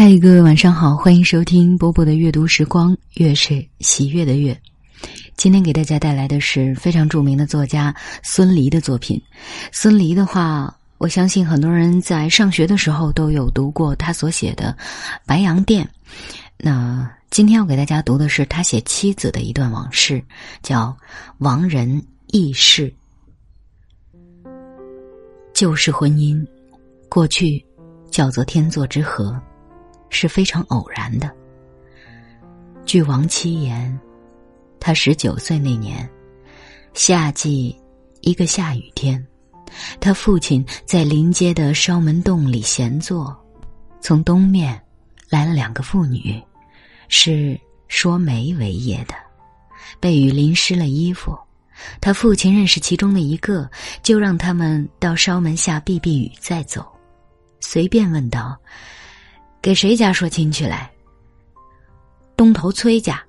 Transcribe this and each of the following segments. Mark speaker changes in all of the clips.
Speaker 1: 嗨，各位晚上好，欢迎收听波波的阅读时光，月是喜悦的月。今天给大家带来的是非常著名的作家孙犁的作品。孙犁的话，我相信很多人在上学的时候都有读过他所写的《白洋淀》。那今天要给大家读的是他写妻子的一段往事，叫《亡人轶事》。旧式婚姻，过去叫做天作之合。是非常偶然的。据亡妻言，他十九岁那年，夏季一个下雨天，他父亲在临街的烧门洞里闲坐，从东面来了两个妇女，是说媒为业的，被雨淋湿了衣服。他父亲认识其中的一个，就让他们到烧门下避避雨再走，随便问道。给谁家说亲去来？东头崔家。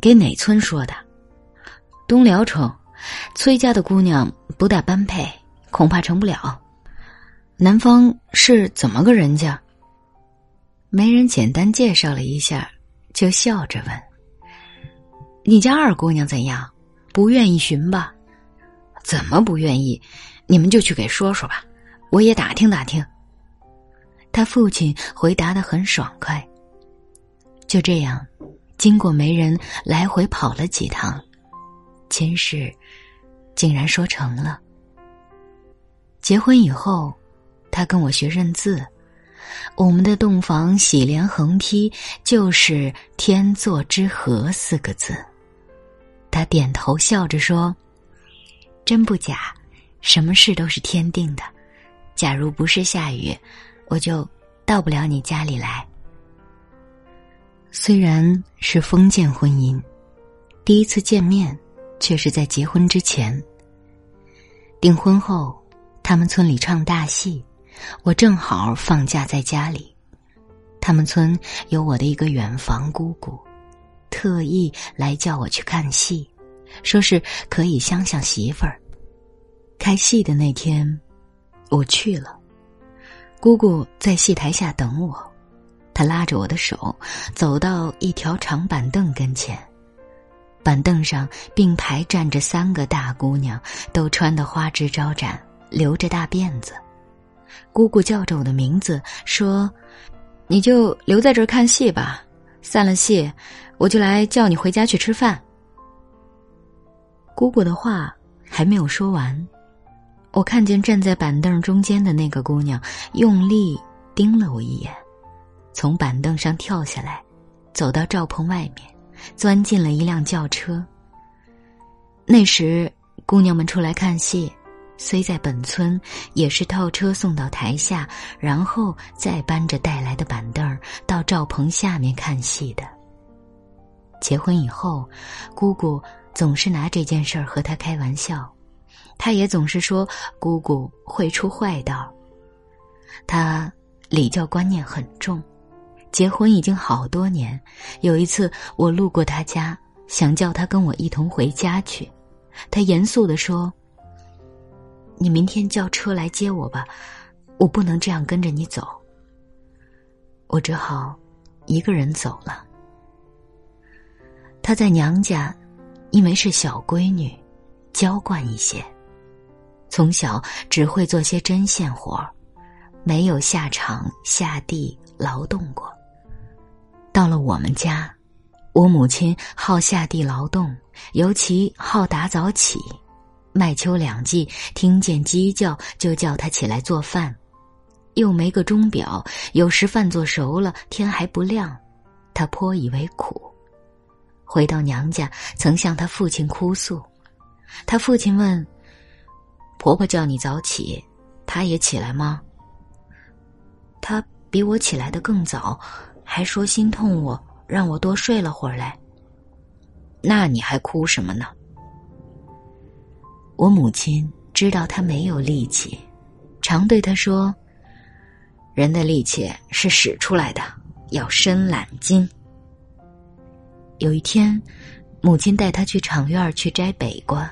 Speaker 1: 给哪村说的？东辽城。崔家的姑娘不大般配，恐怕成不了。男方是怎么个人家？媒人简单介绍了一下，就笑着问：“你家二姑娘怎样？不愿意寻吧？怎么不愿意？你们就去给说说吧，我也打听打听。”他父亲回答的很爽快。就这样，经过媒人来回跑了几趟，亲事竟然说成了。结婚以后，他跟我学认字，我们的洞房喜连横批就是“天作之合”四个字。他点头笑着说：“真不假，什么事都是天定的。假如不是下雨。”我就到不了你家里来。虽然是封建婚姻，第一次见面却是在结婚之前。订婚后，他们村里唱大戏，我正好放假在家里。他们村有我的一个远房姑姑，特意来叫我去看戏，说是可以相相媳妇儿。开戏的那天，我去了。姑姑在戏台下等我，她拉着我的手走到一条长板凳跟前，板凳上并排站着三个大姑娘，都穿得花枝招展，留着大辫子。姑姑叫着我的名字说：“你就留在这儿看戏吧，散了戏，我就来叫你回家去吃饭。”姑姑的话还没有说完。我看见站在板凳中间的那个姑娘，用力盯了我一眼，从板凳上跳下来，走到帐篷外面，钻进了一辆轿车。那时，姑娘们出来看戏，虽在本村，也是套车送到台下，然后再搬着带来的板凳到帐篷下面看戏的。结婚以后，姑姑总是拿这件事儿和他开玩笑。他也总是说姑姑会出坏道。他礼教观念很重，结婚已经好多年。有一次我路过他家，想叫他跟我一同回家去，他严肃的说：“你明天叫车来接我吧，我不能这样跟着你走。”我只好一个人走了。他在娘家，因为是小闺女，娇惯一些。从小只会做些针线活儿，没有下场下地劳动过。到了我们家，我母亲好下地劳动，尤其好打早起。麦秋两季，听见鸡叫就叫他起来做饭，又没个钟表，有时饭做熟了天还不亮，他颇以为苦。回到娘家，曾向他父亲哭诉，他父亲问。婆婆叫你早起，她也起来吗？她比我起来的更早，还说心痛我，让我多睡了会儿来。那你还哭什么呢？我母亲知道他没有力气，常对他说：“人的力气是使出来的，要伸懒筋。”有一天，母亲带他去场院去摘北瓜。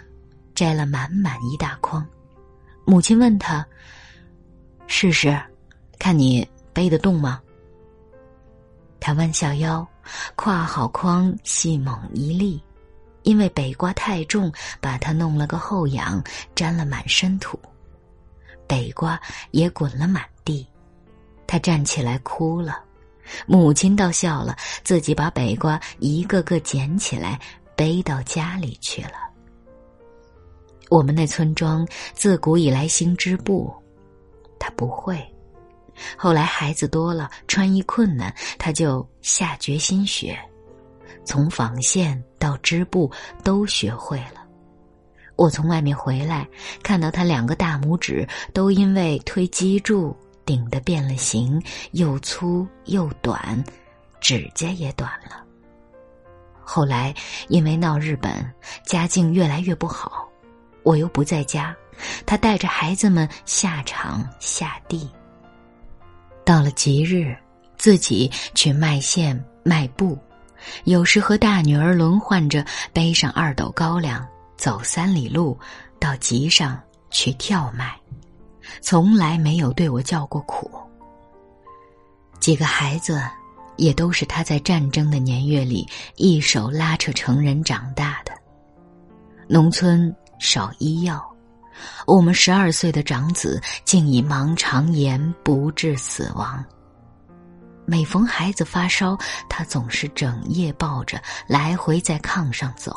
Speaker 1: 摘了满满一大筐，母亲问他：“试试，看你背得动吗？”他弯下腰，挎好筐，细猛一立，因为北瓜太重，把他弄了个后仰，沾了满身土。北瓜也滚了满地，他站起来哭了。母亲倒笑了，自己把北瓜一个个捡起来，背到家里去了。我们那村庄自古以来兴织布，他不会。后来孩子多了，穿衣困难，他就下决心学，从纺线到织布都学会了。我从外面回来，看到他两个大拇指都因为推机柱顶得变了形，又粗又短，指甲也短了。后来因为闹日本，家境越来越不好，我又不在家，他带着孩子们下场下地。到了吉日，自己去卖线卖布，有时和大女儿轮换着背上二斗高粱，走三里路到集上去跳卖，从来没有对我叫过苦。几个孩子也都是他在战争的年月里一手拉扯成人长大的。农村少医药。我们十二岁的长子竟以盲肠炎不治死亡。每逢孩子发烧，他总是整夜抱着，来回在炕上走。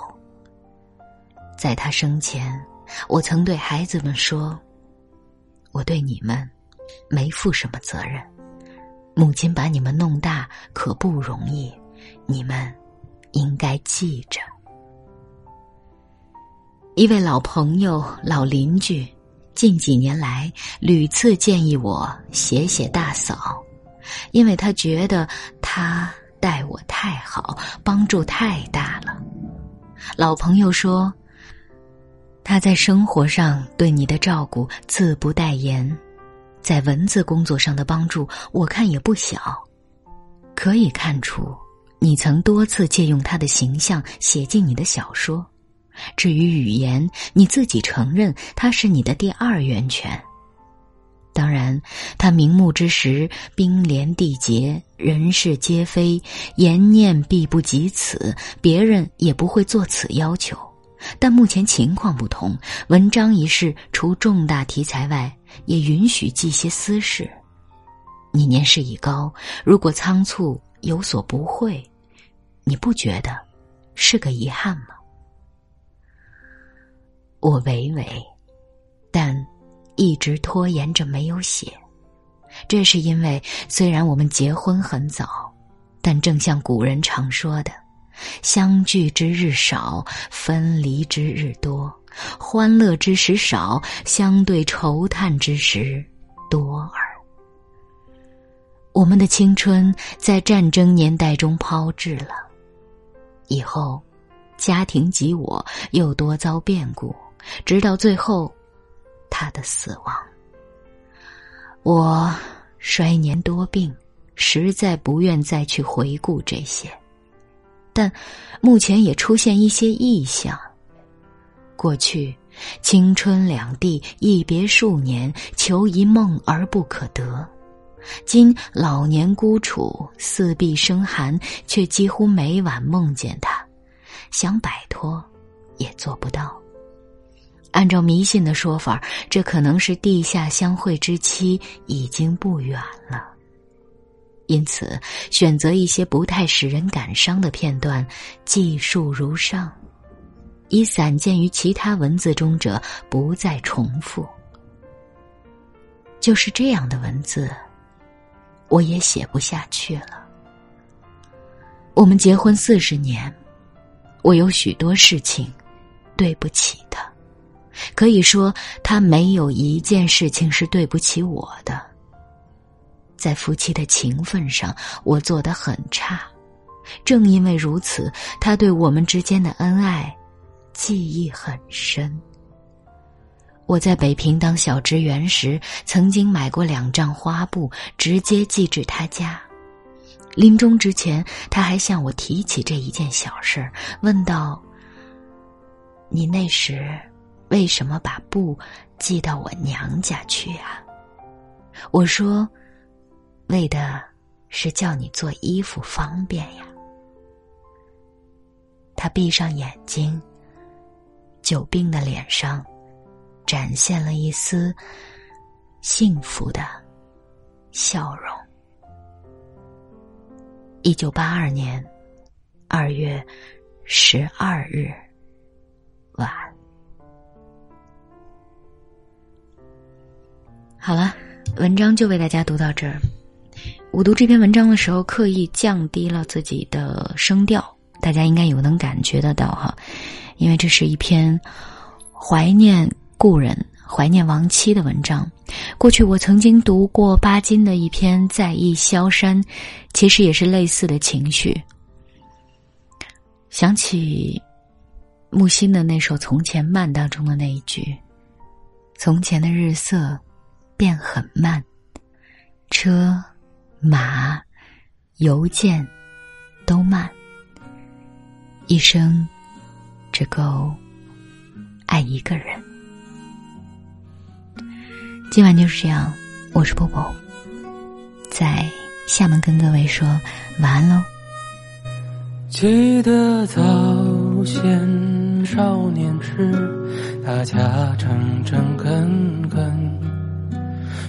Speaker 1: 在他生前，我曾对孩子们说：“我对你们没负什么责任，母亲把你们弄大可不容易，你们应该记着。”一位老朋友、老邻居，近几年来屡次建议我写写大嫂，因为他觉得他待我太好，帮助太大了。老朋友说，他在生活上对你的照顾自不待言，在文字工作上的帮助，我看也不小。可以看出，你曾多次借用他的形象写进你的小说。至于语言，你自己承认它是你的第二源泉。当然，他明目之时，冰连地结，人事皆非，言念必不及此，别人也不会做此要求。但目前情况不同，文章一事除重大题材外，也允许记些私事。你年事已高，如果仓促有所不会，你不觉得是个遗憾吗？我娓娓，但一直拖延着没有写。这是因为，虽然我们结婚很早，但正像古人常说的：“相聚之日少，分离之日多；欢乐之时少，相对愁叹之时多耳。”我们的青春在战争年代中抛掷了，以后，家庭及我又多遭变故。直到最后，他的死亡。我衰年多病，实在不愿再去回顾这些，但目前也出现一些异象。过去青春两地一别数年，求一梦而不可得；今老年孤处，四壁生寒，却几乎每晚梦见他，想摆脱，也做不到。按照迷信的说法，这可能是地下相会之期已经不远了。因此，选择一些不太使人感伤的片段，记述如上，以散见于其他文字中者不再重复。就是这样的文字，我也写不下去了。我们结婚四十年，我有许多事情，对不起他。可以说，他没有一件事情是对不起我的。在夫妻的情分上，我做得很差。正因为如此，他对我们之间的恩爱记忆很深。我在北平当小职员时，曾经买过两张花布，直接寄至他家。临终之前，他还向我提起这一件小事，问道：“你那时？”为什么把布寄到我娘家去啊？我说，为的是叫你做衣服方便呀。他闭上眼睛，久病的脸上展现了一丝幸福的笑容。一九八二年二月十二日晚。好了，文章就为大家读到这儿。我读这篇文章的时候，刻意降低了自己的声调。大家应该有能感觉得到哈，因为这是一篇怀念故人、怀念亡妻的文章。过去我曾经读过巴金的一篇《在忆萧山》，其实也是类似的情绪。想起木心的那首《从前慢》当中的那一句：“从前的日色变很慢，车马邮件都慢。”一生只够爱一个人。今晚就是这样，我是波波，在厦门跟各位说晚安喽。
Speaker 2: 记得早先少年时，大家诚诚恳恳，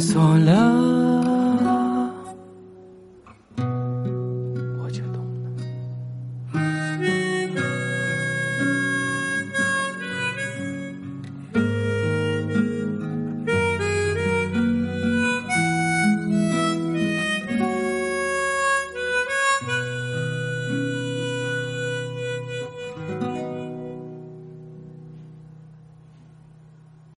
Speaker 2: 锁了。